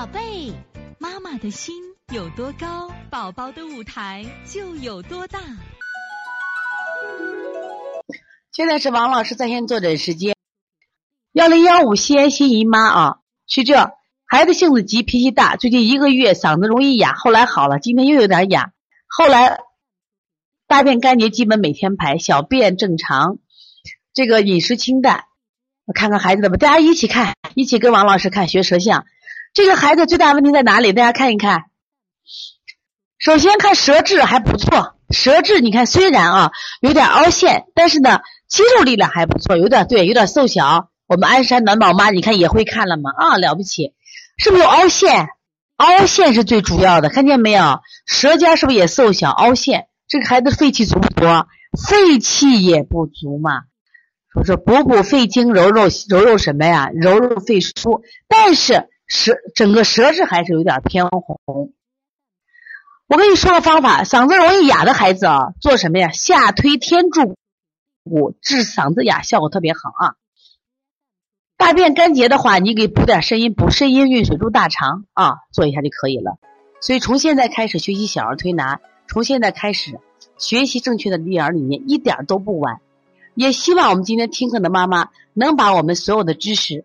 宝贝，妈妈的心有多高，宝宝的舞台就有多大。现在是王老师在线坐诊时间，幺零幺五西安新姨妈啊，是这孩子性子急，脾气大，最近一个月嗓子容易哑，后来好了，今天又有点哑，后来大便干结，基本每天排，小便正常，这个饮食清淡。我看看孩子的吧，大家一起看，一起跟王老师看学舌象。这个孩子最大问题在哪里？大家看一看。首先看舌质还不错，舌质你看虽然啊有点凹陷，但是呢肌肉力量还不错，有点对，有点瘦小。我们鞍山暖宝妈你看也会看了吗？啊，了不起，是不是有凹陷？凹陷是最主要的，看见没有？舌尖是不是也瘦小、凹陷？这个孩子肺气足不足？肺气也不足嘛。说是补补肺经，揉揉揉揉什么呀？揉揉肺腧。但是舌整个舌质还是有点偏红。我跟你说个方法，嗓子容易哑的孩子啊，做什么呀？下推天柱骨，治嗓子哑效果特别好啊。大便干结的话，你给补点肾阴，补肾阴运水入大肠啊，做一下就可以了。所以从现在开始学习小儿推拿，从现在开始学习正确的育儿理念，一点都不晚。也希望我们今天听课的妈妈能把我们所有的知识，